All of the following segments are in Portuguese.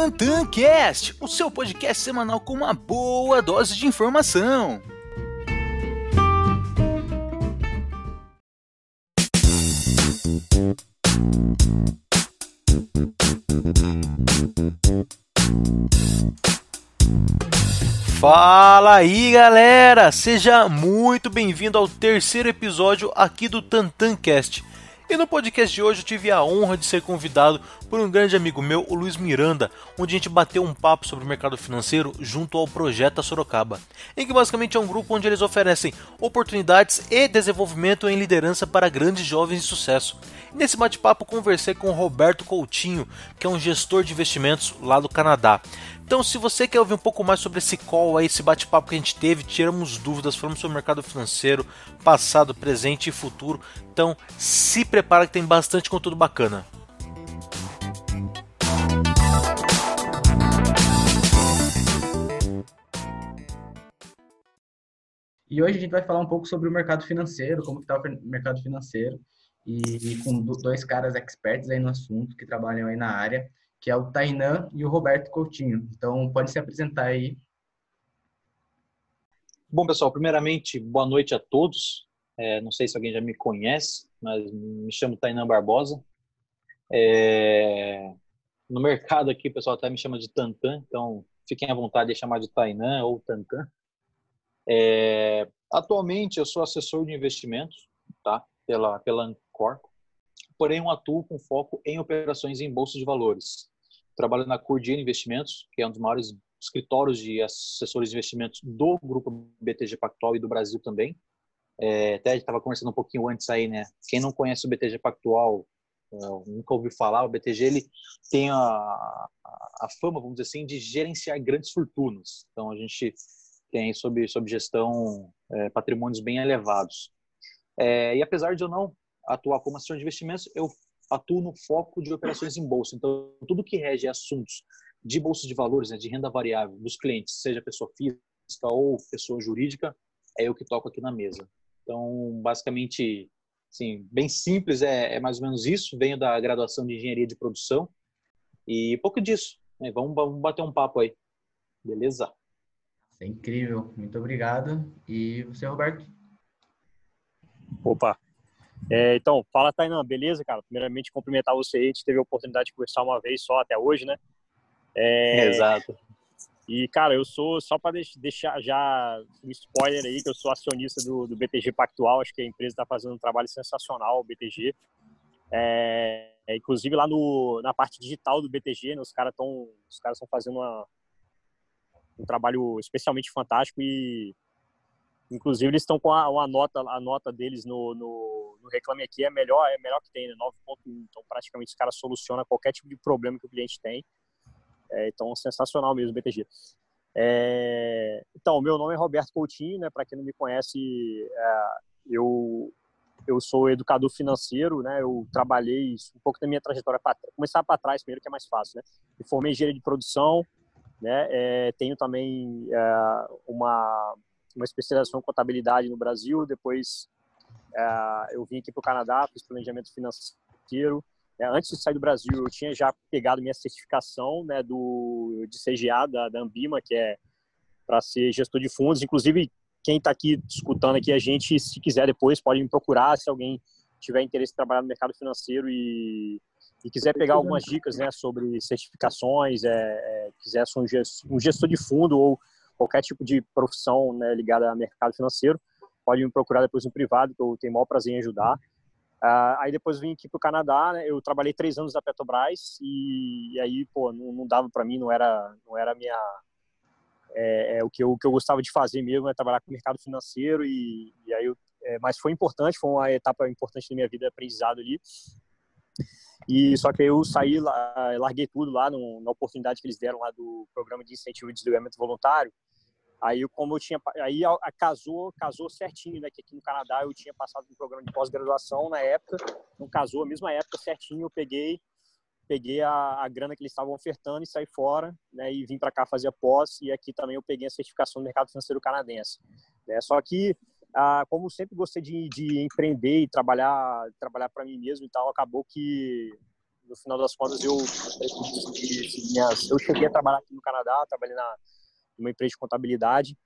TantanCast, o seu podcast semanal com uma boa dose de informação. Fala aí galera, seja muito bem-vindo ao terceiro episódio aqui do TantanCast. E no podcast de hoje eu tive a honra de ser convidado por um grande amigo meu, o Luiz Miranda, onde a gente bateu um papo sobre o mercado financeiro junto ao Projeto Sorocaba, em que basicamente é um grupo onde eles oferecem oportunidades e desenvolvimento em liderança para grandes jovens de sucesso. E nesse bate-papo conversei com o Roberto Coutinho, que é um gestor de investimentos lá do Canadá. Então, se você quer ouvir um pouco mais sobre esse call aí, esse bate-papo que a gente teve, tiramos dúvidas, falamos sobre o mercado financeiro, passado, presente e futuro. Então, se prepara que tem bastante conteúdo bacana. E hoje a gente vai falar um pouco sobre o mercado financeiro, como está o mercado financeiro, e, e, com dois caras experts aí no assunto, que trabalham aí na área que é o Tainan e o Roberto Coutinho. Então, pode se apresentar aí. Bom, pessoal, primeiramente, boa noite a todos. É, não sei se alguém já me conhece, mas me chamo Tainan Barbosa. É, no mercado aqui, o pessoal até me chama de Tantan, então fiquem à vontade de chamar de Tainan ou Tantan. É, atualmente, eu sou assessor de investimentos tá? pela, pela Ancor, porém eu atuo com foco em operações em bolsa de valores trabalho na Cordiano Investimentos, que é um dos maiores escritórios de assessores de investimentos do grupo BTG Pactual e do Brasil também. É, até estava conversando um pouquinho antes aí, né? Quem não conhece o BTG Pactual, é, nunca ouviu falar, o BTG ele tem a, a, fama, vamos dizer assim, de gerenciar grandes fortunas. Então a gente tem sob, sob gestão é, patrimônios bem elevados. É, e apesar de eu não atuar como assessor de investimentos, eu atuo no foco de operações em bolsa. Então, tudo que rege assuntos de bolsa de valores, né, de renda variável dos clientes, seja pessoa física ou pessoa jurídica, é eu que toco aqui na mesa. Então, basicamente, assim, bem simples, é, é mais ou menos isso. Venho da graduação de engenharia de produção e pouco disso. Né? Vamos, vamos bater um papo aí. Beleza? É incrível. Muito obrigado. E você, Roberto? Opa, é, então, fala, Tainan, beleza, cara? Primeiramente, cumprimentar você aí. A gente teve a oportunidade de conversar uma vez só até hoje, né? É, Exato. E, cara, eu sou, só para deixar já um spoiler aí, que eu sou acionista do, do BTG Pactual. Acho que a empresa está fazendo um trabalho sensacional, o BTG. É, é, inclusive, lá no, na parte digital do BTG, né, os caras estão os caras estão fazendo uma, um trabalho especialmente fantástico e Inclusive, eles estão com a, a, nota, a nota deles no, no, no, Reclame Aqui é melhor, é melhor que tem, né? 9.1. Então, praticamente, os caras solucionam qualquer tipo de problema que o cliente tem. É, então, sensacional mesmo, BTG. É, então, meu nome é Roberto Coutinho, né? Para quem não me conhece, é, eu eu sou educador financeiro, né? Eu trabalhei um pouco da minha trajetória para começar para trás primeiro que é mais fácil, né? Me formei em engenharia de produção, né? É, tenho também é, uma uma especialização em contabilidade no Brasil, depois é, eu vim aqui para o Canadá, fiz planejamento financeiro. É, antes de sair do Brasil, eu tinha já pegado minha certificação né, do, de CGA, da, da Ambima, que é para ser gestor de fundos. Inclusive, quem está aqui escutando aqui a gente, se quiser depois, pode me procurar se alguém tiver interesse em trabalhar no mercado financeiro e, e quiser pegar algumas dicas né, sobre certificações, é, é, quiser ser um gestor de fundo ou qualquer tipo de profissão né, ligada ao mercado financeiro, pode me procurar depois no privado, que eu tenho o maior prazer em ajudar. Uh, aí depois vim aqui para o Canadá, né, eu trabalhei três anos na Petrobras e, e aí, pô, não, não dava para mim, não era, não era minha, é, é, o, que eu, o que eu gostava de fazer mesmo, é trabalhar com o mercado financeiro e, e aí eu, é, mas foi importante, foi uma etapa importante da minha vida, aprendizado ali. E só que eu saí, larguei tudo lá no, na oportunidade que eles deram lá do programa de incentivo de desligamento voluntário. Aí, como eu tinha, aí a, a, casou, casou certinho, né? Que aqui no Canadá eu tinha passado um programa de pós-graduação na época, não casou, a mesma época certinho, eu peguei, peguei a, a grana que eles estavam ofertando e saí fora, né? E vim para cá fazer a pós e aqui também eu peguei a certificação do mercado financeiro canadense. Né? Só que, ah, como sempre gostei de, de empreender e trabalhar, trabalhar para mim mesmo e tal, acabou que no final das contas, eu, eu cheguei a trabalhar aqui no Canadá, trabalhei na numa empresa de contabilidade,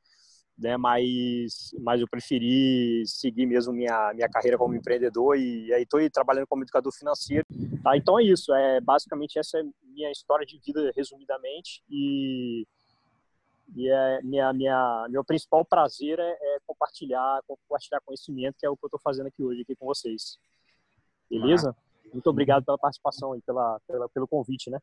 né? Mas, mas eu preferi seguir mesmo minha minha carreira como empreendedor e, e aí estou trabalhando como educador financeiro. Tá? Então é isso. É basicamente essa é minha história de vida resumidamente e e é minha minha meu principal prazer é, é compartilhar compartilhar conhecimento que é o que eu estou fazendo aqui hoje aqui com vocês. Beleza? Muito obrigado pela participação e pela, pela pelo convite, né?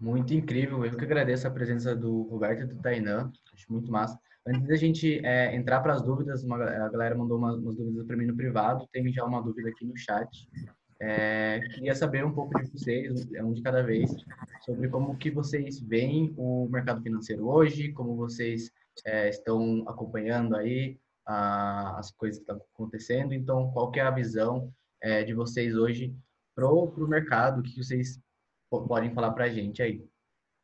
Muito incrível. Eu que agradeço a presença do Roberto e do Tainan. Acho muito massa. Antes da gente é, entrar para as dúvidas, uma, a galera mandou umas, umas dúvidas para mim no privado. Tem já uma dúvida aqui no chat. É, queria saber um pouco de vocês, um de cada vez, sobre como que vocês veem o mercado financeiro hoje, como vocês é, estão acompanhando aí a, as coisas que estão acontecendo. Então, qual que é a visão é, de vocês hoje pro, pro mercado? O que vocês podem falar para a gente aí.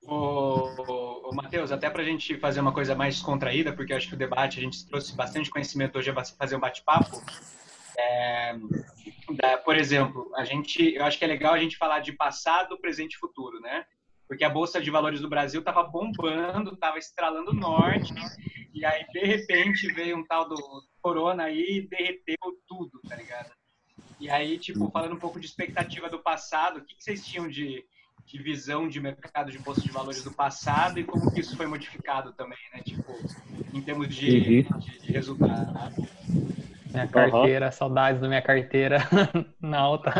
Ô, ô, Matheus, até para a gente fazer uma coisa mais descontraída, porque eu acho que o debate, a gente trouxe bastante conhecimento hoje a fazer um bate-papo. É, por exemplo, a gente, eu acho que é legal a gente falar de passado, presente e futuro, né? Porque a Bolsa de Valores do Brasil estava bombando, estava estralando norte, e aí, de repente, veio um tal do corona aí e derreteu tudo, tá ligado? E aí, tipo, falando um pouco de expectativa do passado, o que, que vocês tinham de, de visão de mercado de bolsa de valores do passado e como que isso foi modificado também, né? Tipo, em termos de, uhum. de, de resultado. Minha carteira, uhum. saudades da minha carteira na alta.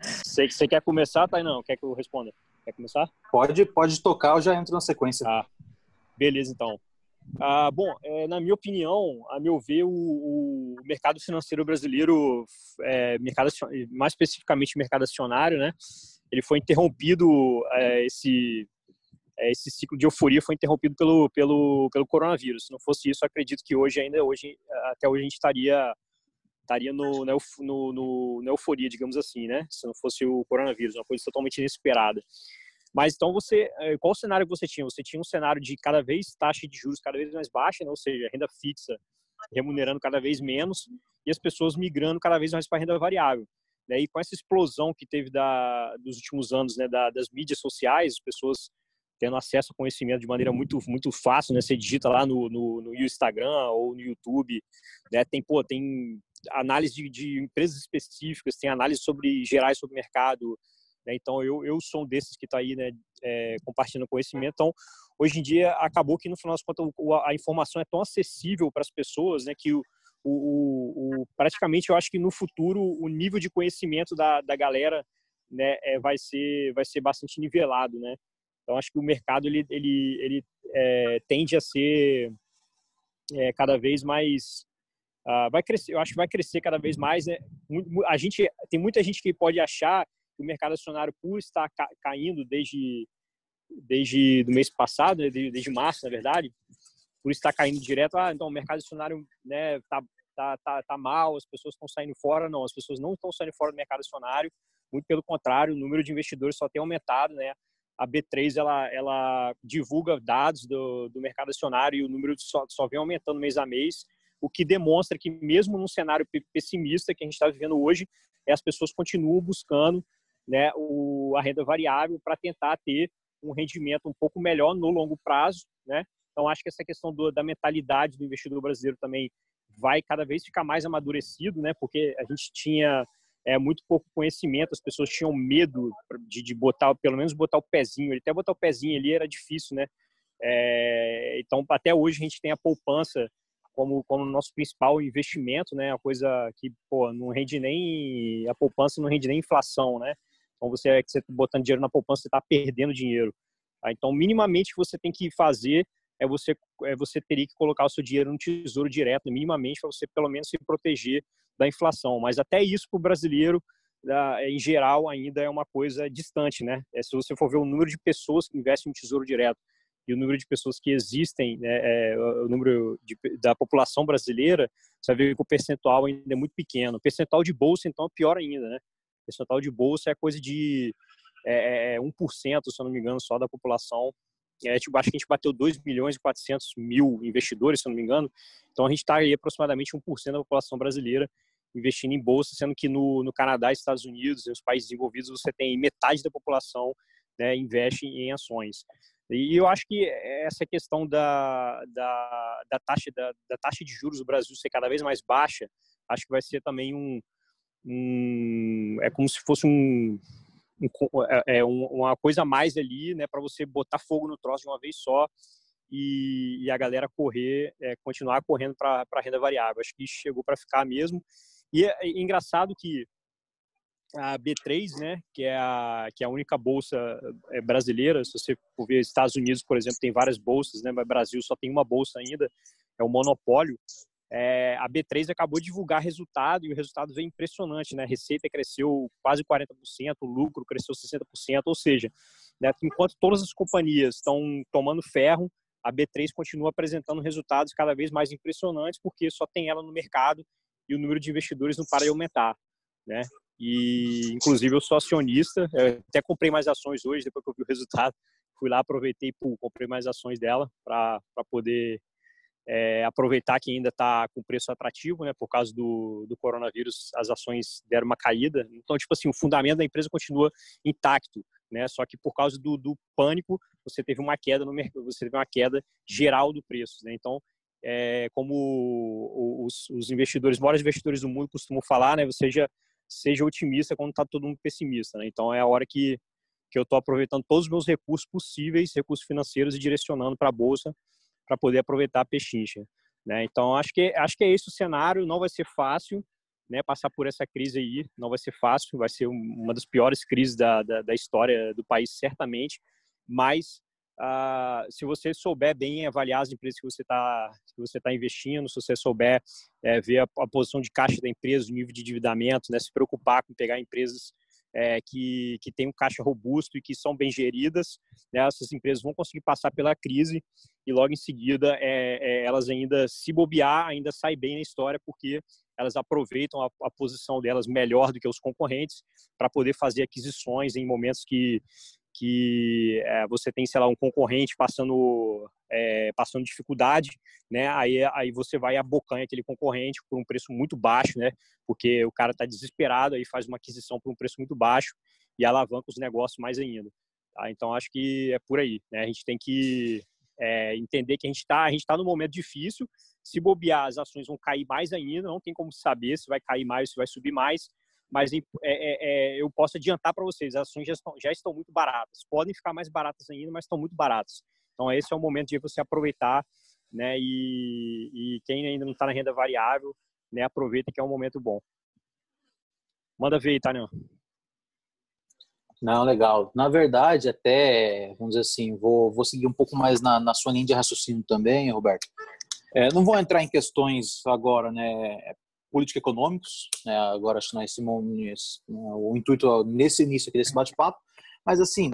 Você, você quer começar, Tainão? Quer que eu responda? Quer começar? Pode, pode tocar, eu já entro na sequência. Ah, beleza, então. Ah, bom, é, na minha opinião, a meu ver, o, o mercado financeiro brasileiro, é, mercado, mais especificamente o mercado acionário, né, ele foi interrompido, é, esse, é, esse ciclo de euforia foi interrompido pelo, pelo, pelo coronavírus. Se não fosse isso, acredito que hoje ainda, hoje, até hoje a gente estaria estaria no, no, no, na euforia, digamos assim, né? Se não fosse o coronavírus, uma coisa totalmente inesperada. Mas então você, eh, qual o cenário que você tinha? Você tinha um cenário de cada vez taxa de juros cada vez mais baixa, né? ou seja, renda fixa remunerando cada vez menos e as pessoas migrando cada vez mais para renda variável. Né? E com essa explosão que teve da, dos últimos anos, né, da, das mídias sociais, as pessoas tendo acesso ao conhecimento de maneira muito muito fácil, né? Você digita lá no, no, no Instagram ou no YouTube, né? Tem pô, tem análise de, de empresas específicas, tem análise sobre gerais sobre mercado, né? Então, eu, eu sou um desses que está aí né, é, compartilhando conhecimento. Então, hoje em dia, acabou que, no final das contas, a informação é tão acessível para as pessoas né, que o, o, o, praticamente eu acho que no futuro o nível de conhecimento da, da galera né, é, vai, ser, vai ser bastante nivelado. Né? Então, acho que o mercado ele, ele, ele é, tende a ser é, cada vez mais. Uh, vai crescer, eu acho que vai crescer cada vez mais. Né? A gente tem muita gente que pode achar o mercado acionário, por estar ca caindo desde, desde do mês passado, né, desde, desde março, na verdade, por estar caindo direto, ah, então o mercado acionário né, tá, tá, tá, tá mal, as pessoas estão saindo fora. Não, as pessoas não estão saindo fora do mercado acionário, muito pelo contrário, o número de investidores só tem aumentado, né? A B3 ela, ela divulga dados do, do mercado acionário e o número só, só vem aumentando mês a mês, o que demonstra que mesmo num cenário pessimista que a gente está vivendo hoje, as pessoas continuam buscando né, o, a renda variável para tentar ter um rendimento um pouco melhor no longo prazo, né? Então acho que essa questão do, da mentalidade do investidor brasileiro também vai cada vez ficar mais amadurecido, né? Porque a gente tinha é, muito pouco conhecimento, as pessoas tinham medo de, de botar, pelo menos botar o pezinho, até botar o pezinho ali era difícil, né? É, então até hoje a gente tem a poupança como como nosso principal investimento, né? A coisa que pô, não rende nem a poupança não rende nem inflação, né? Então, você, você tá botando dinheiro na poupança, você está perdendo dinheiro. Tá? Então, minimamente, você tem que fazer é você, é você teria que colocar o seu dinheiro no tesouro direto, minimamente, para você pelo menos se proteger da inflação. Mas até isso, para o brasileiro, em geral, ainda é uma coisa distante, né? É, se você for ver o número de pessoas que investem no tesouro direto e o número de pessoas que existem, né, é, o número de, da população brasileira, você vai ver que o percentual ainda é muito pequeno. O percentual de bolsa, então, é pior ainda, né? percentual de bolsa é coisa de é, 1%, é, é se eu não me engano, só da população. É, tipo, acho que a gente bateu 2 milhões e 400 mil investidores, se eu não me engano. Então, a gente está aí aproximadamente 1% da população brasileira investindo em bolsa, sendo que no, no Canadá, Estados Unidos e os países desenvolvidos você tem metade da população né, investe em ações. E eu acho que essa questão da, da, da taxa, da, da, taxa de juros do Brasil ser cada vez mais baixa, acho que vai ser também um, um é como se fosse um, é, é uma coisa a mais ali, né, para você botar fogo no troço de uma vez só e, e a galera correr, é, continuar correndo para renda variável. Acho que isso chegou para ficar mesmo. E é, é engraçado que a B3, né, que é a, que é a única bolsa é, brasileira, se você for ver Estados Unidos, por exemplo, tem várias bolsas, né, mas Brasil só tem uma bolsa ainda, é o monopólio. É, a B3 acabou de divulgar resultado e o resultado veio impressionante, né? A receita cresceu quase 40%, o lucro cresceu 60%, ou seja, né, enquanto todas as companhias estão tomando ferro, a B3 continua apresentando resultados cada vez mais impressionantes porque só tem ela no mercado e o número de investidores não para de aumentar, né? E, inclusive, eu sou acionista, até comprei mais ações hoje, depois que eu vi o resultado. Fui lá, aproveitei, pô, comprei mais ações dela para poder é, aproveitar que ainda está com preço atrativo, né? Por causa do, do coronavírus, as ações deram uma caída. Então, tipo assim, o fundamento da empresa continua intacto, né? Só que por causa do, do pânico, você teve uma queda no mercado, você teve uma queda geral do preço, né? Então, é, como os, os investidores, maiores investidores do mundo costumam falar, né? Você já seja otimista quando está todo mundo pessimista. Né? Então é a hora que, que eu estou aproveitando todos os meus recursos possíveis, recursos financeiros e direcionando para a bolsa para poder aproveitar a pechincha. Né? Então acho que acho que é esse o cenário. Não vai ser fácil, né? Passar por essa crise aí não vai ser fácil. Vai ser uma das piores crises da, da, da história do país certamente. Mas Uh, se você souber bem avaliar as empresas que você está que você tá investindo, se você souber é, ver a, a, posição de caixa da empresa, o nível de endividamento, né, se preocupar com pegar empresas é, que, que têm um caixa robusto e que são bem geridas, né, essas empresas vão conseguir passar pela crise e logo em seguida é, é elas ainda se bobear, ainda saem bem na história porque elas aproveitam a, a posição delas melhor do que os concorrentes para poder fazer aquisições em momentos que que é, você tem, sei lá, um concorrente passando, é, passando dificuldade, né? Aí, aí você vai abocanha aquele concorrente por um preço muito baixo, né? Porque o cara está desesperado, aí faz uma aquisição por um preço muito baixo e alavanca os negócios mais ainda. Tá? Então, acho que é por aí, né? A gente tem que é, entender que a gente está a gente tá num momento difícil. Se bobear, as ações vão cair mais ainda, não tem como saber se vai cair mais, se vai subir mais mas é, é, é, eu posso adiantar para vocês, as ações já estão, já estão muito baratas. Podem ficar mais baratas ainda, mas estão muito baratas. Então, esse é o momento de você aproveitar, né? E, e quem ainda não está na renda variável, né? Aproveita que é um momento bom. Manda ver aí, Tânia. Não, legal. Na verdade, até, vamos dizer assim, vou, vou seguir um pouco mais na, na sua linha de raciocínio também, Roberto. É, não vou entrar em questões agora, né, política econômicos, né, agora acho que nós temos o intuito nesse início aqui desse bate-papo, mas assim,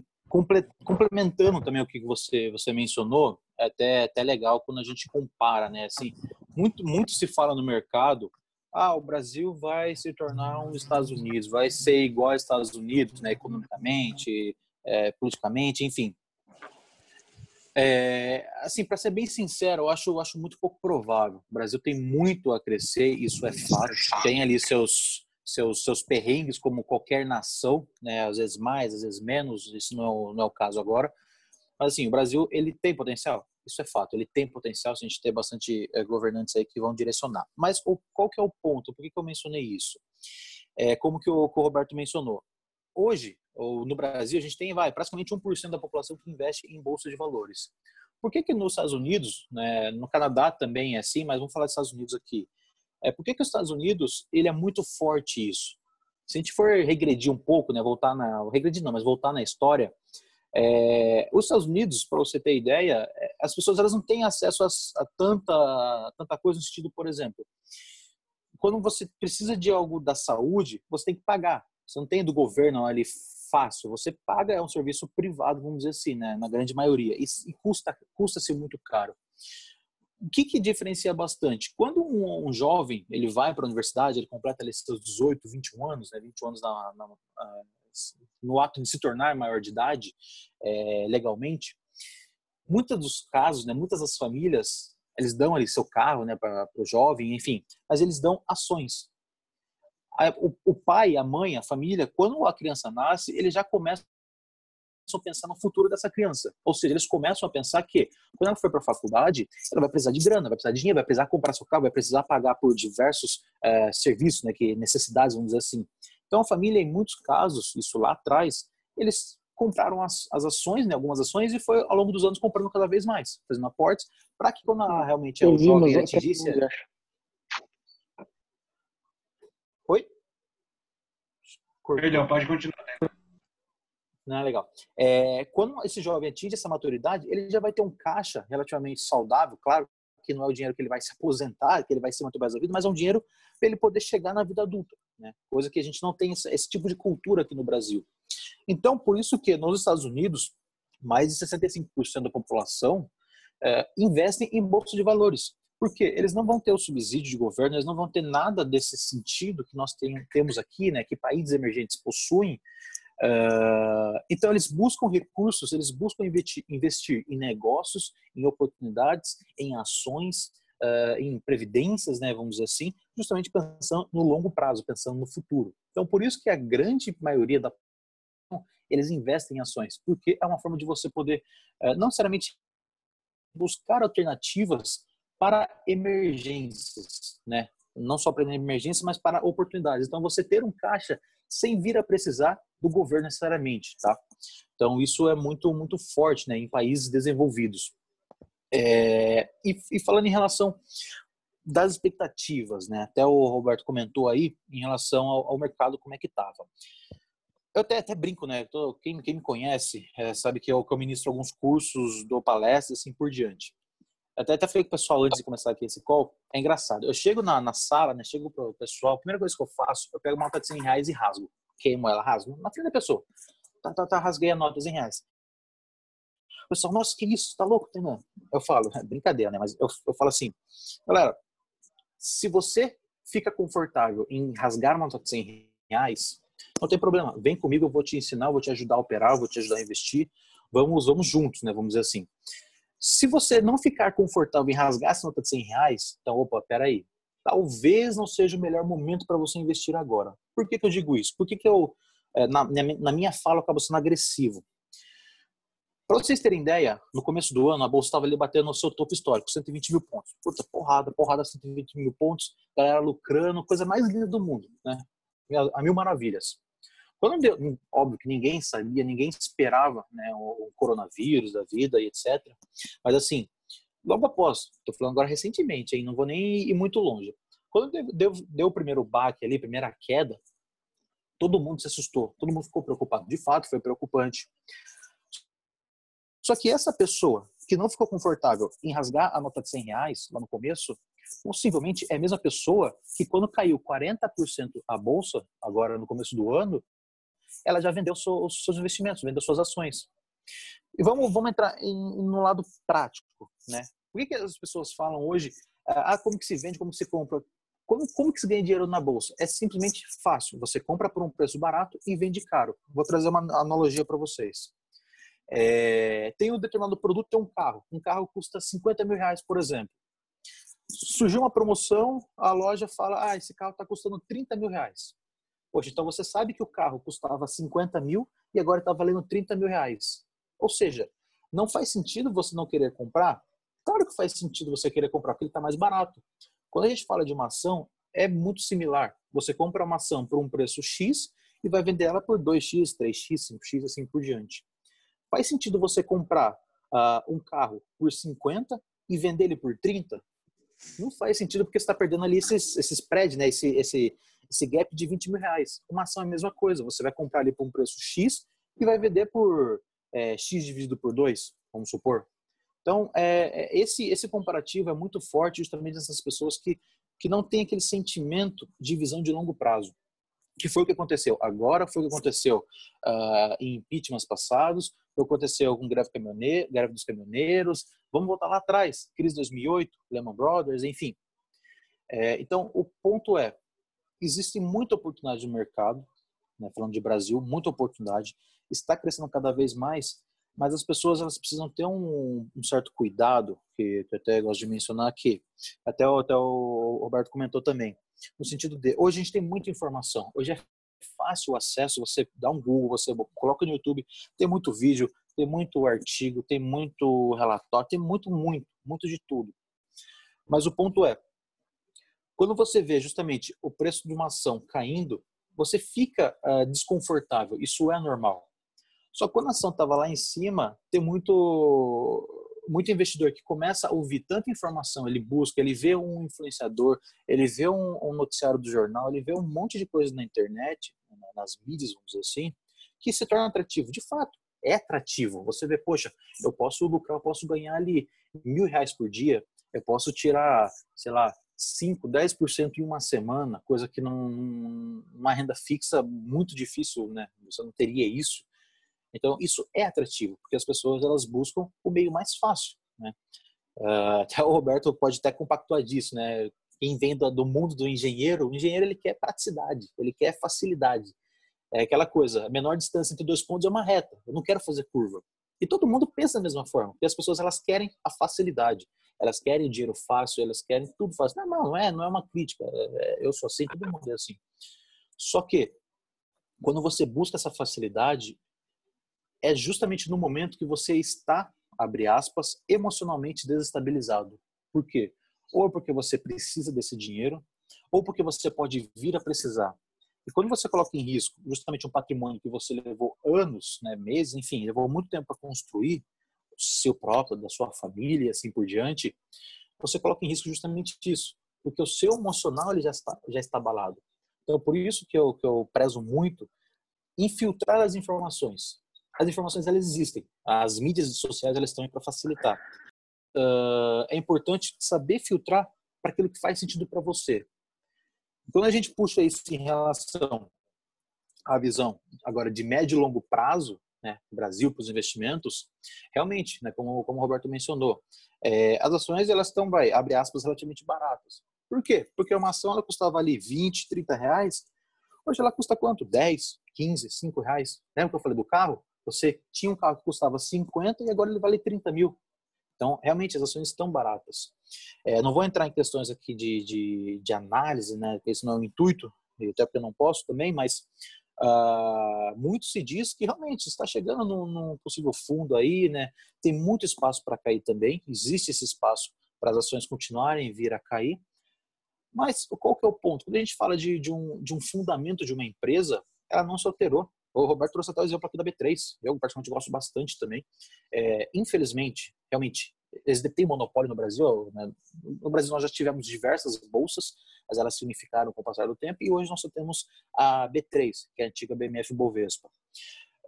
complementando também o que você, você mencionou, é até, até legal quando a gente compara, né, assim, muito, muito se fala no mercado, ah, o Brasil vai se tornar um Estados Unidos, vai ser igual aos Estados Unidos, né, economicamente, é, politicamente, enfim. É, assim, para ser bem sincero, eu acho, eu acho muito pouco provável. O Brasil tem muito a crescer, isso é fato. Tem ali seus, seus, seus perrengues, como qualquer nação, né? às vezes mais, às vezes menos, isso não é, o, não é o caso agora. Mas, assim, o Brasil ele tem potencial, isso é fato. Ele tem potencial se a gente ter bastante é, governantes aí que vão direcionar. Mas o, qual que é o ponto? Por que, que eu mencionei isso? É, como que o, que o Roberto mencionou. Hoje, ou no Brasil, a gente tem vai, praticamente 1% da população que investe em bolsa de valores. Por que, que nos Estados Unidos, né, no Canadá também é assim, mas vamos falar dos Estados Unidos aqui. É, por que, que os Estados Unidos ele é muito forte isso? Se a gente for regredir um pouco, né, voltar na. Regredir não, mas voltar na história, é, os Estados Unidos, para você ter ideia, é, as pessoas elas não têm acesso a, a, tanta, tanta coisa no sentido, por exemplo, quando você precisa de algo da saúde, você tem que pagar. Você não tem do governo ali fácil. Você paga, é um serviço privado, vamos dizer assim, né? na grande maioria, e, e custa custa-se muito caro. O que, que diferencia bastante? Quando um, um jovem ele vai para a universidade, ele completa ali seus 18, 21 anos, né? 21 anos na, na, na, no ato de se tornar maior de idade é, legalmente, muitos dos casos, né, muitas das famílias, eles dão ali seu carro né, para o jovem, enfim, mas eles dão ações. O, pai, a mãe, a família, quando a criança nasce, ele já começa a pensar no futuro dessa criança. Ou seja, eles começam a pensar que quando ela for para a faculdade, ela vai precisar de grana, vai precisar de dinheiro, vai precisar comprar seu carro, vai precisar pagar por diversos é, serviços, né, que necessidades, vamos dizer assim. Então, a família, em muitos casos, isso lá atrás, eles compraram as, as ações, né, algumas ações, e foi ao longo dos anos comprando cada vez mais, fazendo aportes, para que quando a, realmente o jovem atingisse... Oi? Perdão, pode continuar. Não é legal. É, quando esse jovem atinge essa maturidade, ele já vai ter um caixa relativamente saudável, claro que não é o dinheiro que ele vai se aposentar, que ele vai ser muito mais vida, mas é um dinheiro para ele poder chegar na vida adulta, né? Coisa que a gente não tem esse, esse tipo de cultura aqui no Brasil. Então, por isso que nos Estados Unidos, mais de 65% da população é, investem em bolsa de valores. Porque eles não vão ter o subsídio de governo, eles não vão ter nada desse sentido que nós tem, temos aqui, né, que países emergentes possuem. Uh, então, eles buscam recursos, eles buscam investir, investir, em negócios, em oportunidades, em ações, uh, em previdências, né, vamos dizer assim, justamente pensando no longo prazo, pensando no futuro. Então, por isso que a grande maioria da eles investem em ações, porque é uma forma de você poder, uh, não necessariamente buscar alternativas para emergências, né? Não só para emergência, mas para oportunidades. Então, você ter um caixa sem vir a precisar do governo necessariamente, tá? Então, isso é muito, muito forte, né, em países desenvolvidos. É, e, e, falando em relação das expectativas, né? Até o Roberto comentou aí em relação ao, ao mercado como é que estava. Eu até, até brinco, né? Tô, quem, quem me conhece é, sabe que eu, que eu ministro alguns cursos, dou palestras, assim por diante. Até, até falei com o pessoal antes de começar aqui esse call. É engraçado. Eu chego na, na sala, né? Chego pro pessoal, a primeira coisa que eu faço, eu pego uma nota de 100 reais e rasgo. Queimo ela, rasgo. Na frente da pessoa. Tá, tá, tá, rasguei a nota de 100 reais. O pessoal, nossa, que isso? Tá louco, Tenan? Eu falo, é brincadeira, né? Mas eu, eu falo assim, galera, se você fica confortável em rasgar uma nota de 100 reais, não tem problema. Vem comigo, eu vou te ensinar, eu vou te ajudar a operar, eu vou te ajudar a investir. Vamos, vamos juntos, né? Vamos dizer assim. Se você não ficar confortável em rasgar essa nota de 100 reais, então, opa, peraí. Talvez não seja o melhor momento para você investir agora. Por que, que eu digo isso? Por que, que eu, é, na, na minha fala, eu acabo sendo agressivo? Para vocês terem ideia, no começo do ano, a bolsa estava ali batendo no seu topo histórico, 120 mil pontos. Puta, porrada, porrada, 120 mil pontos, galera lucrando, coisa mais linda do mundo, né? A mil maravilhas. Quando deu, óbvio que ninguém sabia, ninguém esperava né, o, coronavírus da vida e etc. Mas assim, logo após, estou falando agora recentemente, aí não vou nem ir muito longe. Quando deu, deu, deu o primeiro baque ali, primeira queda, todo mundo se assustou, todo mundo ficou preocupado. De fato, foi preocupante. Só que essa pessoa que não ficou confortável em rasgar a nota de 100 reais lá no começo, possivelmente é a mesma pessoa que quando caiu 40% a bolsa, agora no começo do ano, ela já vendeu os seus investimentos, vendeu suas ações. E vamos, vamos entrar em, no lado prático, né? Por que, que as pessoas falam hoje, ah, como que se vende, como que se compra? Como, como que se ganha dinheiro na bolsa? É simplesmente fácil. Você compra por um preço barato e vende caro. Vou trazer uma analogia para vocês. É, tem um determinado produto, tem um carro. Um carro custa 50 mil reais, por exemplo. Surgiu uma promoção, a loja fala, ah, esse carro está custando 30 mil reais. Poxa, então você sabe que o carro custava 50 mil e agora está valendo 30 mil reais. Ou seja, não faz sentido você não querer comprar? Claro que faz sentido você querer comprar, porque ele está mais barato. Quando a gente fala de uma ação, é muito similar. Você compra uma ação por um preço X e vai vender ela por 2X, 3X, 5X, assim por diante. Faz sentido você comprar uh, um carro por 50 e vender ele por 30? Não faz sentido porque você está perdendo ali esses, esses spread, né? esse, esse, esse gap de 20 mil reais. Uma ação é a mesma coisa, você vai comprar ali por um preço X e vai vender por é, X dividido por 2, vamos supor. Então, é, é, esse, esse comparativo é muito forte justamente dessas pessoas que, que não têm aquele sentimento de visão de longo prazo. Que foi o que aconteceu agora, foi o que aconteceu uh, em impeachments passados, foi o que aconteceu com greve, caminhoneiro, greve dos caminhoneiros. Vamos voltar lá atrás, crise 2008, Lehman Brothers, enfim. É, então, o ponto é, existe muita oportunidade no mercado, né, falando de Brasil, muita oportunidade, está crescendo cada vez mais, mas as pessoas elas precisam ter um, um certo cuidado, que, eu até gosto de mencionar aqui, até, até o Roberto comentou também. no sentido de hoje a gente tem muita informação, hoje é fácil o acesso, você dá um Google, você coloca no YouTube, tem muito vídeo, tem muito artigo, tem muito relatório, tem muito, muito, muito de tudo. Mas o ponto é, quando você vê justamente o preço de uma ação caindo, você fica uh, desconfortável. Isso é normal. Só que quando a ação estava lá em cima, tem muito muito investidor que começa a ouvir tanta informação, ele busca, ele vê um influenciador, ele vê um, um noticiário do jornal, ele vê um monte de coisa na internet, nas mídias, vamos dizer assim, que se torna atrativo. De fato, é atrativo. Você vê, poxa, eu posso lucrar, eu posso ganhar ali mil reais por dia, eu posso tirar, sei lá, 5, 10% em uma semana, coisa que não uma renda fixa muito difícil, né? Você não teria isso. Então isso é atrativo, porque as pessoas elas buscam o meio mais fácil, né? Uh, até o Roberto pode até compactuar disso, né? Quem vem do, do mundo do engenheiro, o engenheiro ele quer praticidade, ele quer facilidade. É aquela coisa, a menor distância entre dois pontos é uma reta. Eu não quero fazer curva. E todo mundo pensa da mesma forma, porque as pessoas elas querem a facilidade, elas querem dinheiro fácil, elas querem tudo fácil. Não, não, é, não é uma crítica. É, eu sou assim, todo mundo é assim. Só que quando você busca essa facilidade, é justamente no momento que você está, abre aspas, emocionalmente desestabilizado. Por quê? Ou porque você precisa desse dinheiro, ou porque você pode vir a precisar. E quando você coloca em risco justamente um patrimônio que você levou anos, né, meses, enfim, levou muito tempo para construir, seu próprio, da sua família, assim por diante, você coloca em risco justamente isso, porque o seu emocional ele já está já está abalado. Então, por isso que eu que eu prezo muito infiltrar as informações. As informações elas existem, as mídias sociais elas estão aí para facilitar. Uh, é importante saber filtrar para aquilo que faz sentido para você. Quando a gente puxa isso em relação à visão agora de médio e longo prazo, né, Brasil para os investimentos, realmente, né, como, como o Roberto mencionou, é, as ações elas estão, vai, abre aspas, relativamente baratas. Por quê? Porque uma ação ela custava ali 20, 30 reais, hoje ela custa quanto? 10, 15, 5 reais. Lembra que eu falei do carro? Você tinha um carro que custava 50 e agora ele vale 30 mil. Então, realmente, as ações estão baratas. É, não vou entrar em questões aqui de, de, de análise, né? Porque esse não é o intuito, até porque eu não posso também, mas uh, muito se diz que realmente está chegando num, num possível fundo aí, né? Tem muito espaço para cair também, existe esse espaço para as ações continuarem vir a cair. Mas qual que é o ponto? Quando a gente fala de, de, um, de um fundamento de uma empresa, ela não se alterou. O Roberto trouxe até o exemplo aqui da B3, eu particularmente gosto bastante também. É, infelizmente, realmente, eles detêm monopólio no Brasil. Né? No Brasil nós já tivemos diversas bolsas, mas elas se unificaram com o passar do tempo e hoje nós só temos a B3, que é a antiga BMF Bovespa.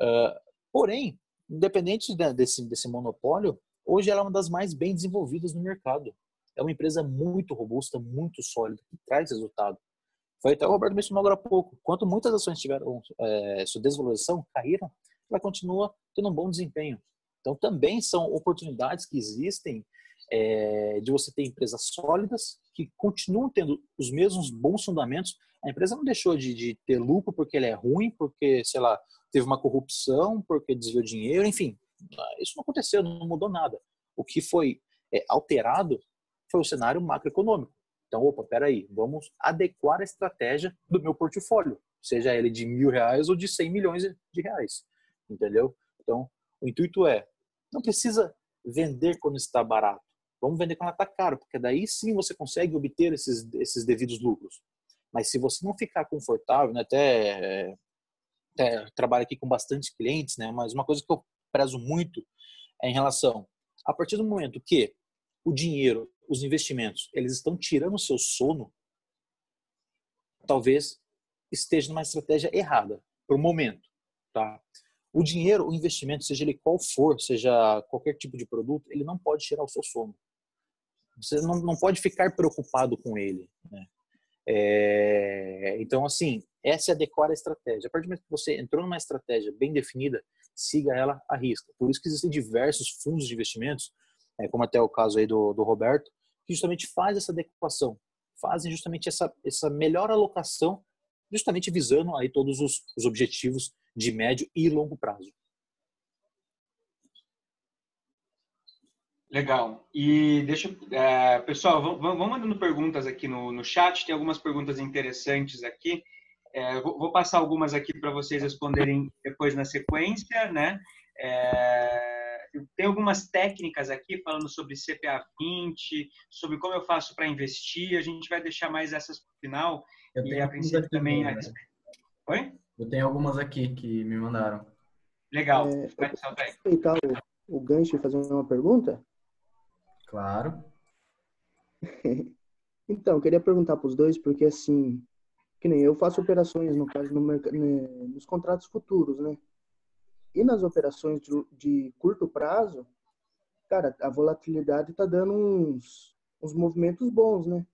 Uh, porém, independente desse, desse monopólio, hoje ela é uma das mais bem desenvolvidas no mercado. É uma empresa muito robusta, muito sólida, que traz resultado. Foi até o Roberto mencionou agora há pouco. Quanto muitas ações tiveram é, sua desvalorização, caíram, ela continua tendo um bom desempenho. Então, também são oportunidades que existem é, de você ter empresas sólidas que continuam tendo os mesmos bons fundamentos. A empresa não deixou de, de ter lucro porque ela é ruim, porque, sei lá, teve uma corrupção, porque desviou dinheiro, enfim. Isso não aconteceu, não mudou nada. O que foi é, alterado foi o cenário macroeconômico. Então, opa, peraí, vamos adequar a estratégia do meu portfólio, seja ele de mil reais ou de 100 milhões de reais, entendeu? Então, o intuito é não precisa vender quando está barato. Vamos vender quando está caro, porque daí sim você consegue obter esses, esses devidos lucros. Mas se você não ficar confortável, né, até, até trabalho aqui com bastante clientes, né, mas uma coisa que eu prezo muito é em relação a partir do momento que o dinheiro, os investimentos, eles estão tirando o seu sono, talvez esteja numa estratégia errada, por um momento, tá? O dinheiro, o investimento, seja ele qual for, seja qualquer tipo de produto, ele não pode tirar o seu sono. Você não, não pode ficar preocupado com ele. Né? É, então, assim, essa é adequar a estratégia. A partir do momento que você entrou numa estratégia bem definida, siga ela à risca. Por isso que existem diversos fundos de investimentos, é, como até o caso aí do, do Roberto, que justamente faz essa adequação, fazem justamente essa, essa melhor alocação, justamente visando aí todos os, os objetivos de médio e longo prazo. Legal. E deixa, é, pessoal, vamos, mandando perguntas aqui no, no chat. Tem algumas perguntas interessantes aqui. É, vou, vou, passar algumas aqui para vocês responderem depois na sequência, né? É, tem algumas técnicas aqui falando sobre CPA 20, sobre como eu faço para investir. A gente vai deixar mais essas para o final. Eu e a princípio também. Né? Oi? Eu tenho algumas aqui que me mandaram. Legal. É, vai o, o gancho e fazer uma pergunta? Claro. então, queria perguntar para os dois, porque assim, que nem eu faço operações, no caso, no, nos contratos futuros, né? E nas operações de, de curto prazo, cara, a volatilidade está dando uns, uns movimentos bons, né?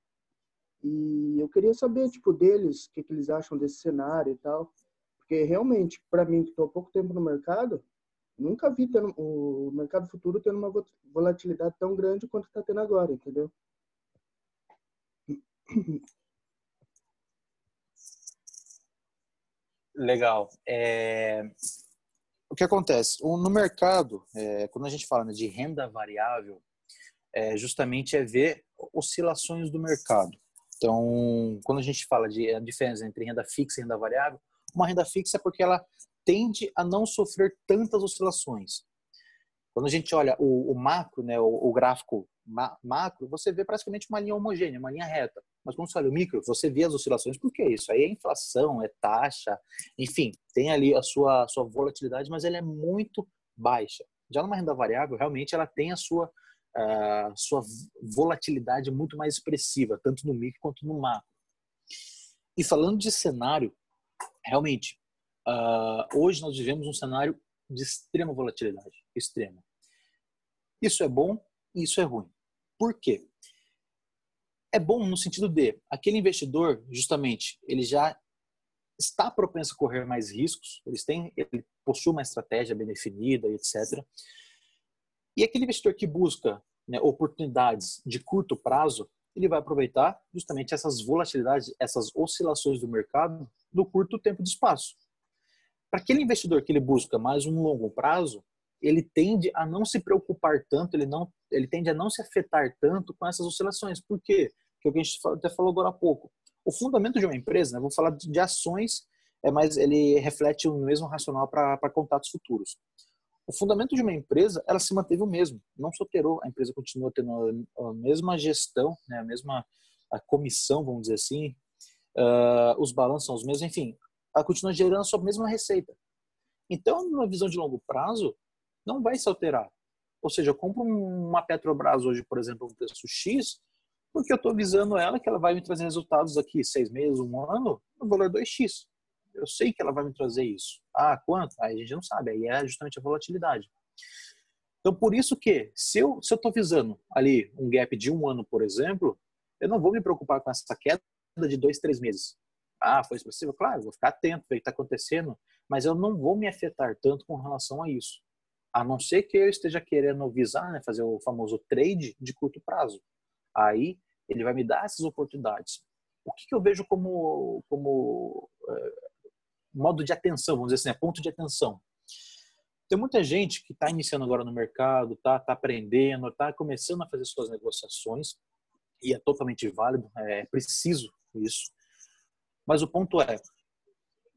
E eu queria saber, tipo, deles, o que, que eles acham desse cenário e tal. Porque realmente, para mim, que estou há pouco tempo no mercado, nunca vi tendo, o mercado futuro tendo uma volatilidade tão grande quanto está tendo agora, entendeu? Legal. É... O que acontece? No mercado, é, quando a gente fala né, de renda variável, é, justamente é ver oscilações do mercado. Então, quando a gente fala de a diferença entre renda fixa e renda variável, uma renda fixa é porque ela tende a não sofrer tantas oscilações. Quando a gente olha o, o macro, né, o, o gráfico ma macro, você vê praticamente uma linha homogênea, uma linha reta. Mas quando você olha o micro, você vê as oscilações. Por que isso? Aí é inflação, é taxa, enfim, tem ali a sua, sua volatilidade, mas ela é muito baixa. Já numa renda variável, realmente ela tem a sua, uh, sua volatilidade muito mais expressiva, tanto no micro quanto no macro. E falando de cenário, realmente, Uh, hoje nós vivemos um cenário de extrema volatilidade, extrema. Isso é bom e isso é ruim. Por quê? É bom no sentido de aquele investidor, justamente, ele já está propenso a correr mais riscos, eles têm, ele possui uma estratégia bem definida, etc. E aquele investidor que busca né, oportunidades de curto prazo, ele vai aproveitar justamente essas volatilidades, essas oscilações do mercado no curto tempo de espaço. Para aquele investidor que ele busca mais um longo prazo, ele tende a não se preocupar tanto, ele não, ele tende a não se afetar tanto com essas oscilações. Por quê? Que é o que a gente até falou agora há pouco. O fundamento de uma empresa, né, vou falar de ações, é mais ele reflete o mesmo racional para contatos futuros. O fundamento de uma empresa, ela se manteve o mesmo, não se alterou. A empresa continua tendo a, mesma gestão, né, a mesma a comissão, vamos dizer assim, uh, os balanços são os mesmos, enfim, ela continua gerando a sua mesma receita. Então, numa visão de longo prazo, não vai se alterar. Ou seja, eu compro uma Petrobras hoje, por exemplo, um preço X, porque eu estou visando ela que ela vai me trazer resultados daqui seis meses, um ano, no valor 2x. Eu sei que ela vai me trazer isso. Ah, quanto? Aí a gente não sabe. Aí é justamente a volatilidade. Então, por isso que, se eu estou se eu visando ali um gap de um ano, por exemplo, eu não vou me preocupar com essa queda de dois, três meses. Ah, foi expressivo? Claro, vou ficar atento, ver o que está acontecendo, mas eu não vou me afetar tanto com relação a isso. A não ser que eu esteja querendo visar, né, fazer o famoso trade de curto prazo. Aí ele vai me dar essas oportunidades. O que, que eu vejo como, como é, modo de atenção, vamos dizer assim, é ponto de atenção? Tem muita gente que está iniciando agora no mercado, está tá aprendendo, está começando a fazer suas negociações, e é totalmente válido, é preciso isso. Mas o ponto é,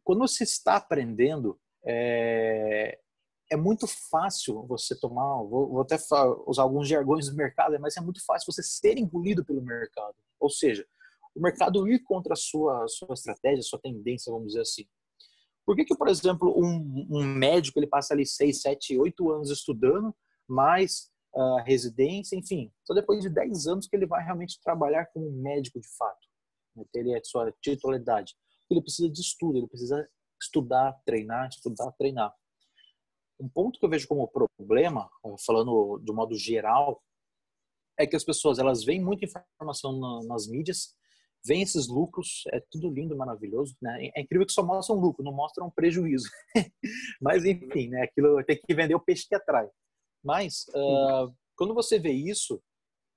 quando você está aprendendo, é, é muito fácil você tomar, vou, vou até usar alguns jargões do mercado, mas é muito fácil você ser engolido pelo mercado. Ou seja, o mercado ir contra a sua, sua estratégia, sua tendência, vamos dizer assim. Por que, que por exemplo, um, um médico ele passa ali 6, 7, 8 anos estudando, mais uh, residência, enfim, só depois de 10 anos que ele vai realmente trabalhar como médico de fato? né, ter a sua titularidade. Ele precisa de estudo, ele precisa estudar, treinar, estudar, treinar. Um ponto que eu vejo como problema, falando de um modo geral, é que as pessoas elas veem muita informação nas mídias, veem esses lucros, é tudo lindo, maravilhoso, né? É incrível que só mostram lucro, não mostram prejuízo. Mas enfim, né? Aquilo tem que vender o peixe que atrai. Mas uh, quando você vê isso,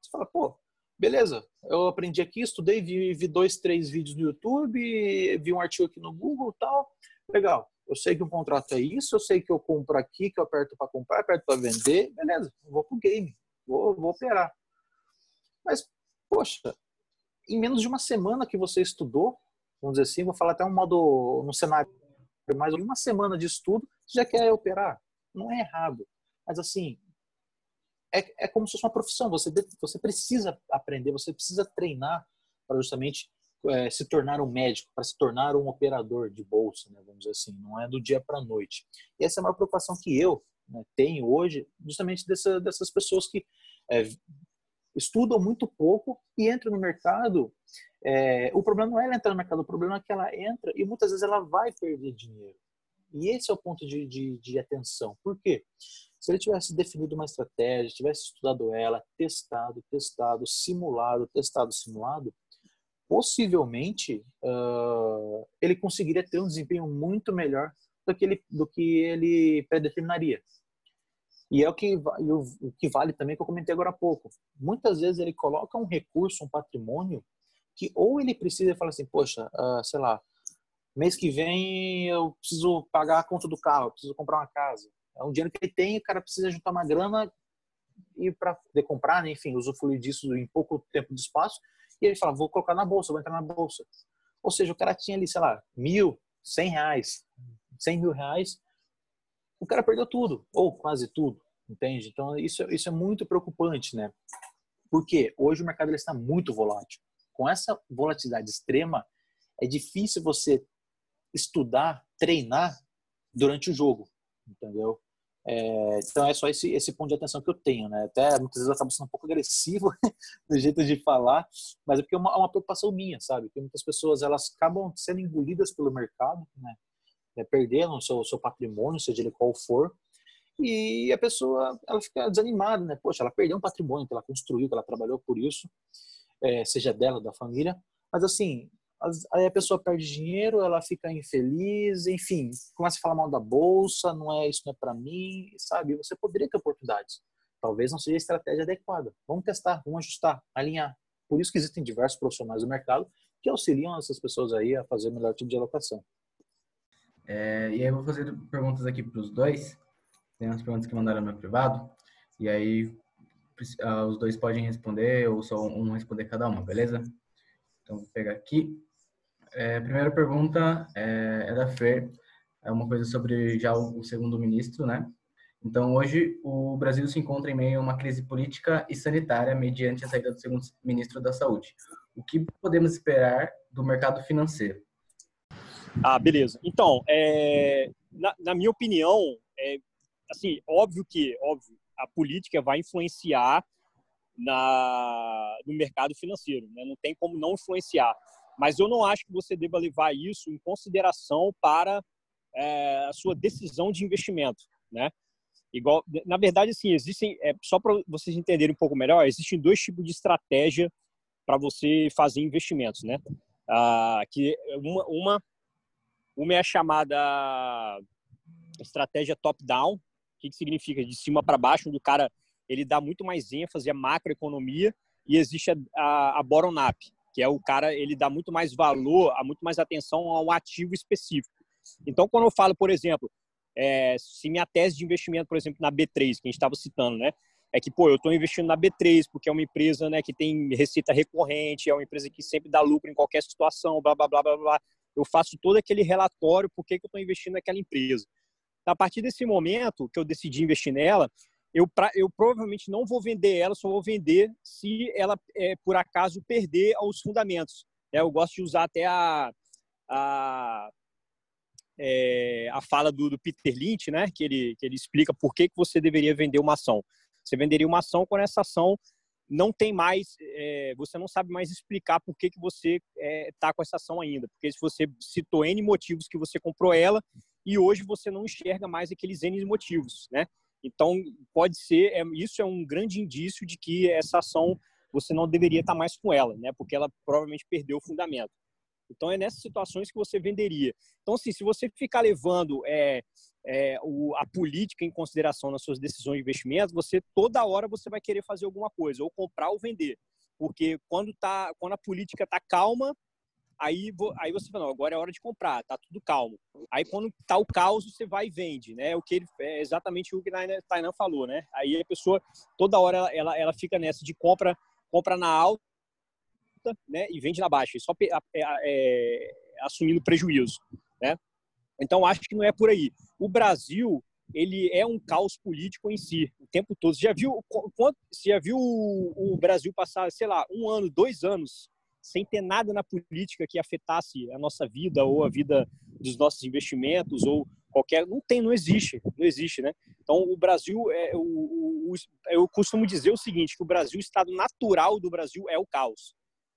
você fala, pô, beleza, eu aprendi aqui, estudei, vi, vi, dois, três vídeos no YouTube, vi um artigo aqui no Google tal, legal. Eu sei que um contrato é isso, eu sei que eu compro aqui, que eu aperto para comprar, aperto para vender, beleza, vou pro game. vou, vou operar. Mas, poxa, em menos de uma semana que você estudou, vamos dizer assim, vou falar até um modo, no cenário mais uma semana de estudo, você já quer operar. Não é errado. Mas assim, é, é como se fosse uma profissão. Você, você precisa aprender, você precisa treinar para justamente é, se tornar um médico, para se tornar um operador de bolsa, né, vamos dizer assim. Não é do dia para a noite. E essa é uma preocupação que eu né, tenho hoje, justamente dessa, dessas pessoas que é, estudam muito pouco e entram no mercado. É, o problema não é ela entrar no mercado, o problema é que ela entra e muitas vezes ela vai perder dinheiro. E esse é o ponto de, de, de atenção. Por quê? Se ele tivesse definido uma estratégia, tivesse estudado ela, testado, testado, simulado, testado, simulado, possivelmente uh, ele conseguiria ter um desempenho muito melhor do que ele, do que ele predeterminaria. E é o que, o, que vale também que eu comentei agora há pouco. Muitas vezes ele coloca um recurso, um patrimônio, que ou ele precisa e fala assim, poxa, uh, sei lá, mês que vem eu preciso pagar a conta do carro, preciso comprar uma casa. É um dinheiro que ele tem, o cara precisa juntar uma grana e para comprar, né? enfim, usufruir disso em pouco tempo de espaço. E ele fala, vou colocar na bolsa, vou entrar na bolsa. Ou seja, o cara tinha ali, sei lá, mil, cem reais, cem mil reais, o cara perdeu tudo, ou quase tudo, entende? Então, isso, isso é muito preocupante, né? Porque hoje o mercado ele está muito volátil. Com essa volatilidade extrema, é difícil você estudar, treinar durante o jogo, entendeu? É, então é só esse, esse ponto de atenção que eu tenho, né? Até muitas vezes eu acabo sendo um pouco agressivo no jeito de falar, mas é porque é uma, é uma preocupação minha, sabe? Que muitas pessoas elas acabam sendo engolidas pelo mercado, né? É, perdendo o seu, seu patrimônio, seja ele qual for, e a pessoa ela fica desanimada, né? Poxa, ela perdeu um patrimônio que ela construiu, que ela trabalhou por isso, é, seja dela, da família, mas assim, aí a pessoa perde dinheiro, ela fica infeliz, enfim, começa a falar mal da bolsa, não é isso não é para mim, sabe? Você poderia ter oportunidades. Talvez não seja a estratégia adequada. Vamos testar, vamos ajustar, alinhar. Por isso que existem diversos profissionais do mercado que auxiliam essas pessoas aí a fazer o melhor tipo de alocação. É, e aí eu vou fazer perguntas aqui para os dois. Tem umas perguntas que mandaram no privado. E aí uh, os dois podem responder ou só um responder cada uma, beleza? Então vou pegar aqui. É, primeira pergunta é, é, da Fer, é uma coisa sobre já o, o segundo ministro, né? Então, hoje, o Brasil se encontra em meio a uma crise política e sanitária mediante a saída do segundo ministro da Saúde. O que podemos esperar do mercado financeiro? Ah, beleza. Então, é, na, na, minha opinião, é, assim, óbvio que, óbvio, a política vai influenciar na, no mercado financeiro, né? não tem como não influenciar. Mas eu não acho que você deva levar isso em consideração para é, a sua decisão de investimento, né? Igual, na verdade, assim, existem, é, só para vocês entenderem um pouco melhor, existem dois tipos de estratégia para você fazer investimentos, né? Ah, que uma, uma, uma é a chamada estratégia top-down, que, que significa de cima para baixo, onde o cara ele dá muito mais ênfase à macroeconomia e existe a, a, a bottom-up, que é o cara, ele dá muito mais valor, a muito mais atenção a um ativo específico. Então, quando eu falo, por exemplo, é, se minha tese de investimento, por exemplo, na B3, que a gente estava citando, né? É que, pô, eu estou investindo na B3 porque é uma empresa né, que tem receita recorrente, é uma empresa que sempre dá lucro em qualquer situação, blá, blá, blá, blá, blá. Eu faço todo aquele relatório por que eu estou investindo naquela empresa. A partir desse momento que eu decidi investir nela, eu, pra, eu provavelmente não vou vender ela, só vou vender se ela, é, por acaso, perder aos fundamentos. É, eu gosto de usar até a, a, é, a fala do, do, Peter Lynch, né, que ele, que ele explica por que, que você deveria vender uma ação. Você venderia uma ação quando essa ação não tem mais, é, você não sabe mais explicar por que, que você está é, com essa ação ainda. Porque se você citou N motivos que você comprou ela e hoje você não enxerga mais aqueles N motivos, né? Então, pode ser, é, isso é um grande indício de que essa ação você não deveria estar mais com ela, né? Porque ela provavelmente perdeu o fundamento. Então, é nessas situações que você venderia. Então, assim, se você ficar levando é, é, o, a política em consideração nas suas decisões de investimento, você toda hora você vai querer fazer alguma coisa, ou comprar ou vender. Porque quando, tá, quando a política está calma, aí, aí você fala, não, agora é hora de comprar, tá tudo calmo. Aí quando tá o caos, você vai e vende, né? O que ele, é exatamente o que a Tainan falou, né? Aí a pessoa, toda hora, ela, ela, ela fica nessa de compra, compra na alta, né? E vende na baixa, só é, é, assumindo prejuízo, né? Então acho que não é por aí. O Brasil, ele é um caos político em si, o tempo todo. Você já viu, você já viu o Brasil passar, sei lá, um ano, dois anos sem ter nada na política que afetasse a nossa vida ou a vida dos nossos investimentos ou qualquer não tem não existe não existe né? Então o Brasil é o, o, eu costumo dizer o seguinte que o Brasil o estado natural do Brasil é o caos.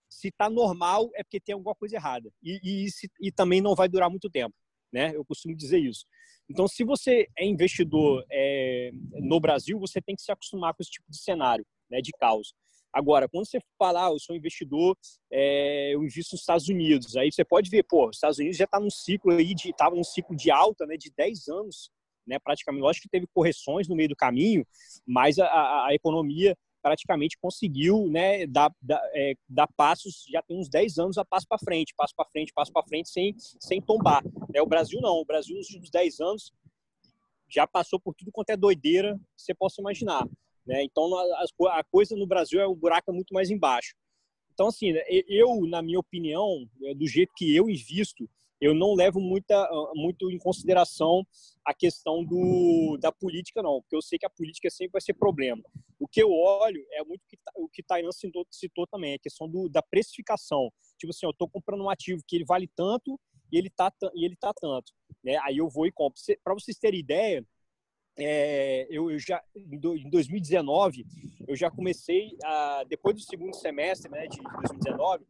Se está normal é porque tem alguma coisa errada. E, e, se, e também não vai durar muito tempo né? Eu costumo dizer isso. Então se você é investidor é, no Brasil você tem que se acostumar com esse tipo de cenário né de caos Agora, quando você falar, ah, eu sou investidor, é, eu invisto nos Estados Unidos, aí você pode ver, pô, os Estados Unidos já está num ciclo aí estava num ciclo de alta, né, de 10 anos, né, praticamente. Lógico que teve correções no meio do caminho, mas a, a, a economia praticamente conseguiu, né, dar, dar, é, dar, passos, já tem uns 10 anos a passo para frente, passo para frente, passo para frente, sem, sem tombar. É, o Brasil não, o Brasil nos últimos 10 anos já passou por tudo quanto é doideira que você possa imaginar. Né? Então, a, coisa no Brasil é o buraco é muito mais embaixo. Então, assim, né, eu, na minha opinião, é, do jeito que eu invisto, eu não levo muita, ah, muito em consideração a questão do, da política, não, porque eu sei que a política sempre vai ser problema. O que eu olho é muito que, o que Tainan citou, citou também, a questão do, da precificação. Tipo assim, eu estou comprando um ativo que ele vale tanto e ele tá, e ele tá tanto. Né? Aí eu vou e compro. Para vocês terem ideia, é, eu, já em 2019 eu já comecei a, depois do segundo semestre né, de 2019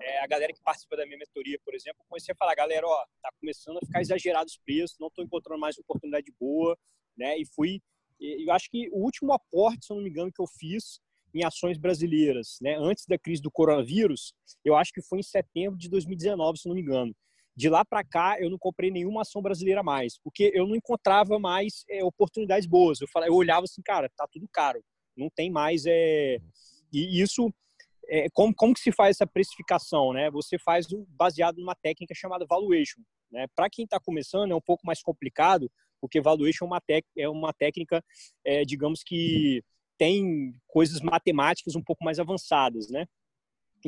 é, a galera que participa da minha mentoria por exemplo comecei a falar galera ó tá começando a ficar exagerado os preços não estou encontrando mais oportunidade boa né e fui eu acho que o último aporte se eu não me engano que eu fiz em ações brasileiras né antes da crise do coronavírus eu acho que foi em setembro de 2019 se eu não me engano de lá para cá, eu não comprei nenhuma ação brasileira mais, porque eu não encontrava mais é, oportunidades boas. Eu, falava, eu olhava assim, cara, tá tudo caro, não tem mais. É... E isso, é, como, como que se faz essa precificação? Né? Você faz baseado numa técnica chamada valuation. Né? Para quem está começando, é um pouco mais complicado, porque valuation é uma, é uma técnica, é, digamos que tem coisas matemáticas um pouco mais avançadas, né?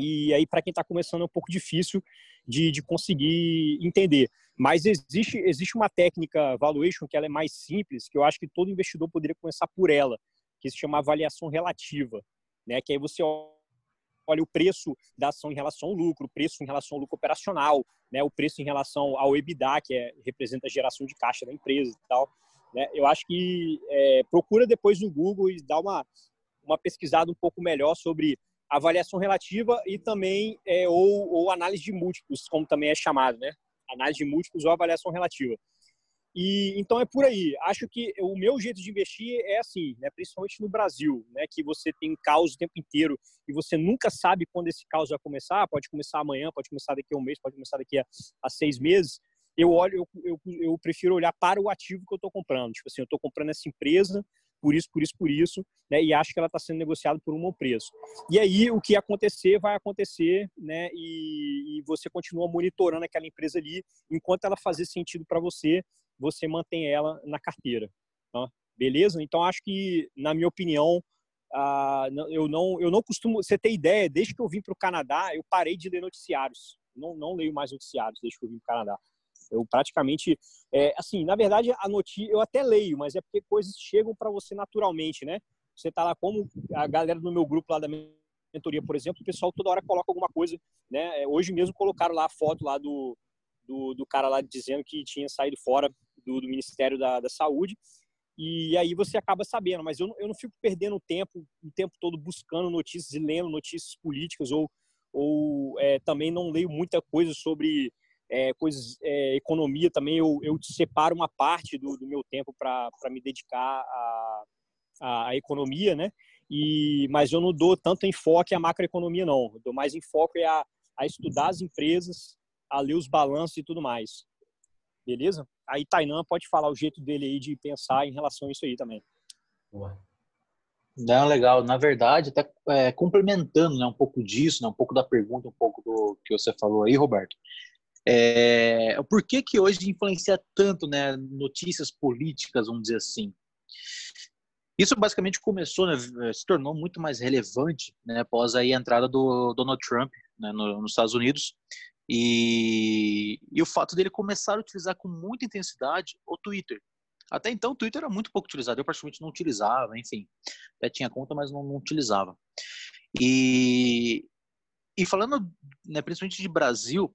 E aí, para quem está começando, é um pouco difícil de, de conseguir entender. Mas existe, existe uma técnica valuation que ela é mais simples, que eu acho que todo investidor poderia começar por ela, que se chama avaliação relativa. Né? Que aí você olha o preço da ação em relação ao lucro, o preço em relação ao lucro operacional, né? o preço em relação ao EBITDA, que é, representa a geração de caixa da empresa e tal. Né? Eu acho que é, procura depois no Google e dá uma, uma pesquisada um pouco melhor sobre avaliação relativa e também é, ou, ou análise de múltiplos, como também é chamado, né? Análise de múltiplos ou avaliação relativa. E então é por aí. Acho que o meu jeito de investir é assim, né? Principalmente no Brasil, né? Que você tem caos o tempo inteiro e você nunca sabe quando esse caos vai começar. Pode começar amanhã, pode começar daqui a um mês, pode começar daqui a, a seis meses. Eu olho, eu, eu, eu prefiro olhar para o ativo que eu estou comprando. Tipo assim, eu estou comprando essa empresa por isso, por isso, por isso, né? E acho que ela está sendo negociada por um bom preço. E aí o que acontecer vai acontecer, né? E, e você continua monitorando aquela empresa ali, enquanto ela fazer sentido para você, você mantém ela na carteira, tá? beleza? Então acho que, na minha opinião, ah, eu não eu não costumo. Você ter ideia? Desde que eu vim para o Canadá, eu parei de ler noticiários. Não, não leio mais noticiários desde que eu vim para o Canadá. Eu praticamente, é, assim, na verdade, a notícia eu até leio, mas é porque coisas chegam para você naturalmente, né? Você tá lá como a galera do meu grupo lá da mentoria, por exemplo, o pessoal toda hora coloca alguma coisa, né? É, hoje mesmo colocaram lá a foto lá do, do, do cara lá dizendo que tinha saído fora do, do Ministério da, da Saúde e aí você acaba sabendo, mas eu não, eu não fico perdendo tempo o tempo todo buscando notícias e lendo notícias políticas ou, ou é, também não leio muita coisa sobre é, coisas, é, economia também, eu, eu separo uma parte do, do meu tempo para me dedicar à, à economia, né? E, mas eu não dou tanto enfoque à macroeconomia, não. Eu dou mais enfoque a, a estudar as empresas, a ler os balanços e tudo mais. Beleza? Aí Tainan pode falar o jeito dele aí de pensar em relação a isso aí também. Boa. Não, legal. Na verdade, até é, complementando né, um pouco disso, né, um pouco da pergunta, um pouco do que você falou aí, Roberto. É, por que que hoje influencia tanto né, notícias políticas, vamos dizer assim? Isso basicamente começou, né, se tornou muito mais relevante né, após a entrada do Donald Trump né, no, nos Estados Unidos e, e, o fato dele começar a utilizar com muita intensidade o Twitter. Até então, o Twitter era muito pouco utilizado, eu praticamente não utilizava, enfim, até tinha conta, mas não, não utilizava. E, e falando né, principalmente de Brasil,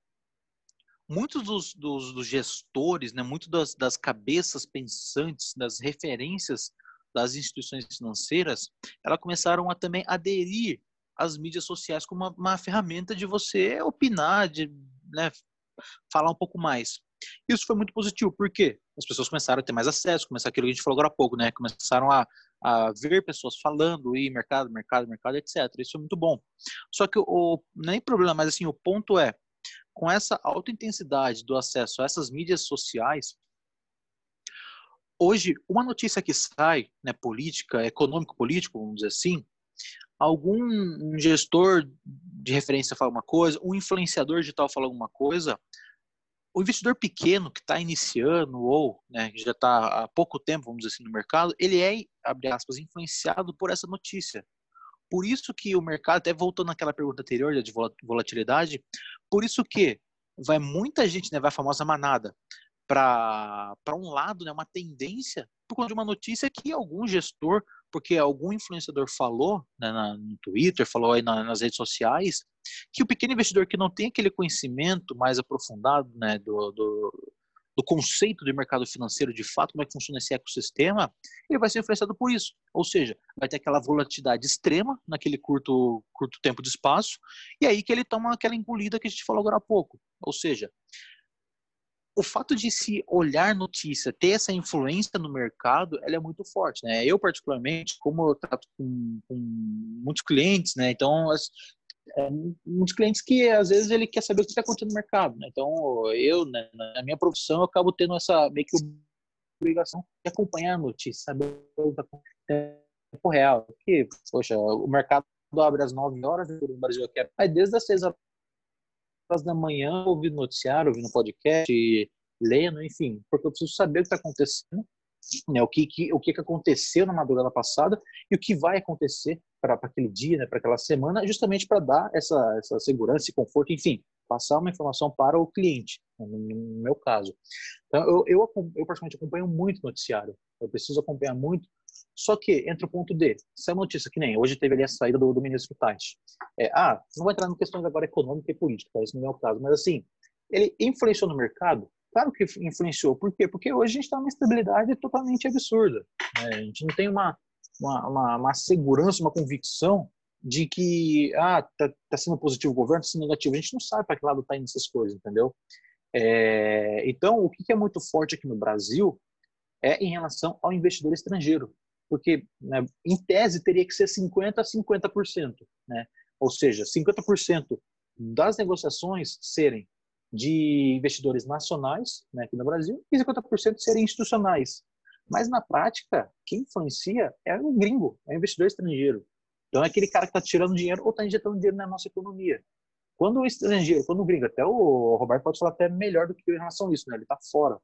muitos dos, dos, dos gestores, né, muitos das, das cabeças pensantes, das referências das instituições financeiras, elas começaram a também aderir às mídias sociais como uma, uma ferramenta de você opinar, de né, falar um pouco mais. Isso foi muito positivo, porque as pessoas começaram a ter mais acesso, começaram aquilo que a gente falou agora há pouco, né? Começaram a, a ver pessoas falando, e mercado, mercado, mercado, etc. Isso é muito bom. Só que o, nem problema, mas assim, o ponto é, com essa alta intensidade do acesso a essas mídias sociais, hoje, uma notícia que sai, né, política, econômico-político, vamos dizer assim, algum gestor de referência fala uma coisa, um influenciador digital fala alguma coisa, o investidor pequeno que está iniciando ou né, já está há pouco tempo, vamos dizer assim, no mercado, ele é, abre aspas, influenciado por essa notícia. Por isso que o mercado, até voltando àquela pergunta anterior de volatilidade, por isso que vai muita gente, né, vai a famosa manada, para um lado, né, uma tendência, por conta de uma notícia que algum gestor, porque algum influenciador falou né, na, no Twitter, falou aí na, nas redes sociais, que o pequeno investidor que não tem aquele conhecimento mais aprofundado né, do, do, do conceito de mercado financeiro de fato, como é que funciona esse ecossistema, ele vai ser influenciado por isso. Ou seja, vai ter aquela volatilidade extrema naquele curto, curto tempo de espaço, e aí que ele toma aquela engolida que a gente falou agora há pouco. Ou seja, o fato de se olhar notícia, ter essa influência no mercado, ela é muito forte, né? Eu, particularmente, como eu trato com, com muitos clientes, né? Então, é, muitos clientes que, às vezes, ele quer saber o que está acontecendo no mercado, né? Então, eu, né, na minha profissão, eu acabo tendo essa meio que obrigação de acompanhar a notícia, saber o que está acontecendo tempo real. Porque, poxa, o mercado abre às 9 horas no Brasil aqui. Aí, desde as 6 horas horas da manhã ouvindo noticiário, ouvindo podcast, lendo, enfim, porque eu preciso saber o que está acontecendo, né, o, que, que, o que aconteceu na madrugada passada e o que vai acontecer para aquele dia, né, para aquela semana, justamente para dar essa, essa segurança e conforto, enfim, passar uma informação para o cliente, né, no meu caso. Então, eu, eu, eu praticamente acompanho muito noticiário, eu preciso acompanhar muito só que entra o ponto D. Se é uma notícia que nem hoje teve ali a saída do, do ministro Tait. É, ah, não vou entrar em questões agora econômicas e políticas, isso não é o caso, mas assim, ele influenciou no mercado? Claro que influenciou. Por quê? Porque hoje a gente está numa estabilidade totalmente absurda. Né? A gente não tem uma, uma, uma, uma segurança, uma convicção de que ah tá, tá sendo positivo o governo, tá sendo negativo. A gente não sabe para que lado tá indo essas coisas, entendeu? É, então, o que é muito forte aqui no Brasil é em relação ao investidor estrangeiro porque né, em tese teria que ser 50% a 50%, né? ou seja, 50% das negociações serem de investidores nacionais né, aqui no Brasil e 50% serem institucionais. Mas na prática, quem influencia é o gringo, é o investidor estrangeiro. Então é aquele cara que está tirando dinheiro ou está injetando dinheiro na nossa economia. Quando o estrangeiro, quando o gringo, até o Roberto pode falar até melhor do que eu em relação a isso, né? ele está fora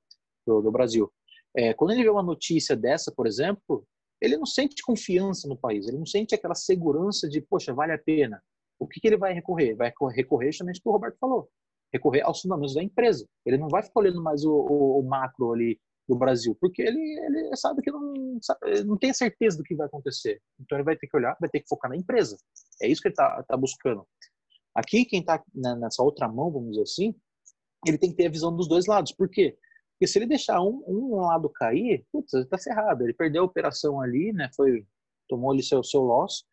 do, do Brasil. É, quando ele vê uma notícia dessa, por exemplo, ele não sente confiança no país, ele não sente aquela segurança de, poxa, vale a pena. O que, que ele vai recorrer? Vai recorrer justamente o que o Roberto falou, recorrer aos fundamentos da empresa. Ele não vai ficar olhando mais o, o, o macro ali do Brasil, porque ele, ele sabe que não, sabe, não tem certeza do que vai acontecer. Então ele vai ter que olhar, vai ter que focar na empresa. É isso que ele está tá buscando. Aqui, quem está nessa outra mão, vamos dizer assim, ele tem que ter a visão dos dois lados. Por quê? Porque se ele deixar um, um lado cair, putz, ele tá ferrado. Ele perdeu a operação ali, né? Foi, tomou ali seu, seu loss,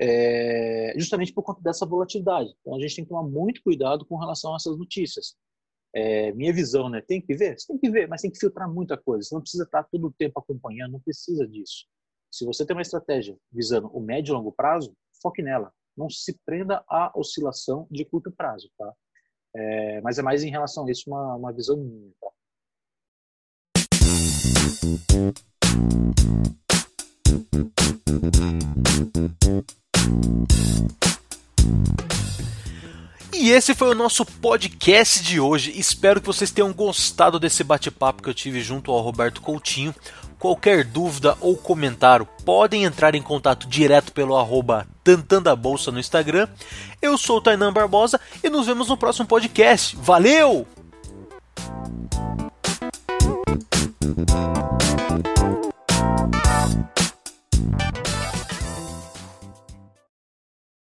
é, justamente por conta dessa volatilidade. Então a gente tem que tomar muito cuidado com relação a essas notícias. É, minha visão, né? Tem que ver? Você tem que ver, mas tem que filtrar muita coisa. Você não precisa estar todo o tempo acompanhando, não precisa disso. Se você tem uma estratégia visando o médio e longo prazo, foque nela. Não se prenda à oscilação de curto prazo, tá? É, mas é mais em relação a isso uma, uma visão minha, tá? E esse foi o nosso podcast de hoje. Espero que vocês tenham gostado desse bate-papo que eu tive junto ao Roberto Coutinho. Qualquer dúvida ou comentário, podem entrar em contato direto pelo arroba Tantandabolsa no Instagram. Eu sou o Tainan Barbosa e nos vemos no próximo podcast. Valeu!